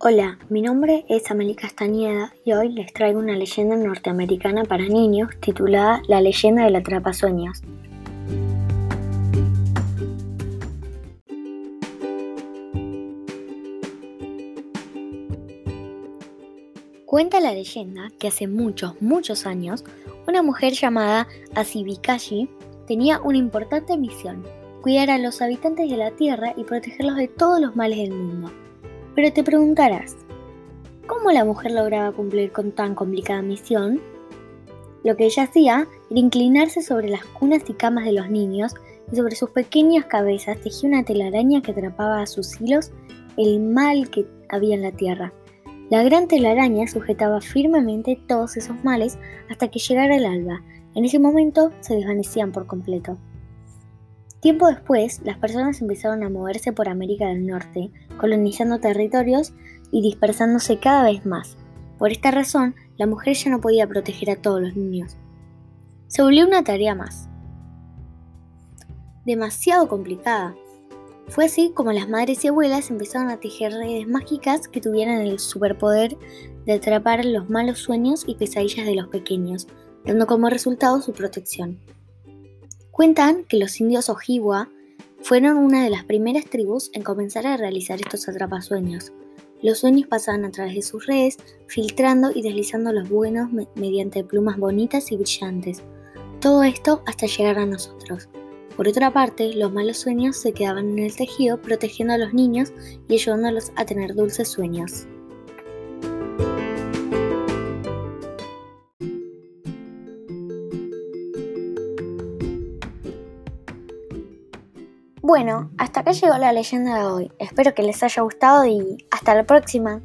Hola, mi nombre es Amelie Castañeda y hoy les traigo una leyenda norteamericana para niños titulada La leyenda del atrapasueños. Cuenta la leyenda que hace muchos, muchos años, una mujer llamada Asibikashi tenía una importante misión, cuidar a los habitantes de la Tierra y protegerlos de todos los males del mundo. Pero te preguntarás, ¿cómo la mujer lograba cumplir con tan complicada misión? Lo que ella hacía era inclinarse sobre las cunas y camas de los niños y sobre sus pequeñas cabezas tejía una telaraña que atrapaba a sus hilos el mal que había en la tierra. La gran telaraña sujetaba firmemente todos esos males hasta que llegara el alba. En ese momento se desvanecían por completo. Tiempo después, las personas empezaron a moverse por América del Norte, colonizando territorios y dispersándose cada vez más. Por esta razón, la mujer ya no podía proteger a todos los niños. Se volvió una tarea más. Demasiado complicada. Fue así como las madres y abuelas empezaron a tejer redes mágicas que tuvieran el superpoder de atrapar los malos sueños y pesadillas de los pequeños, dando como resultado su protección. Cuentan que los indios Ojibwa fueron una de las primeras tribus en comenzar a realizar estos atrapasueños. Los sueños pasaban a través de sus redes, filtrando y deslizando los buenos mediante plumas bonitas y brillantes. Todo esto hasta llegar a nosotros. Por otra parte, los malos sueños se quedaban en el tejido protegiendo a los niños y ayudándolos a tener dulces sueños. Bueno, hasta acá llegó la leyenda de hoy. Espero que les haya gustado y hasta la próxima.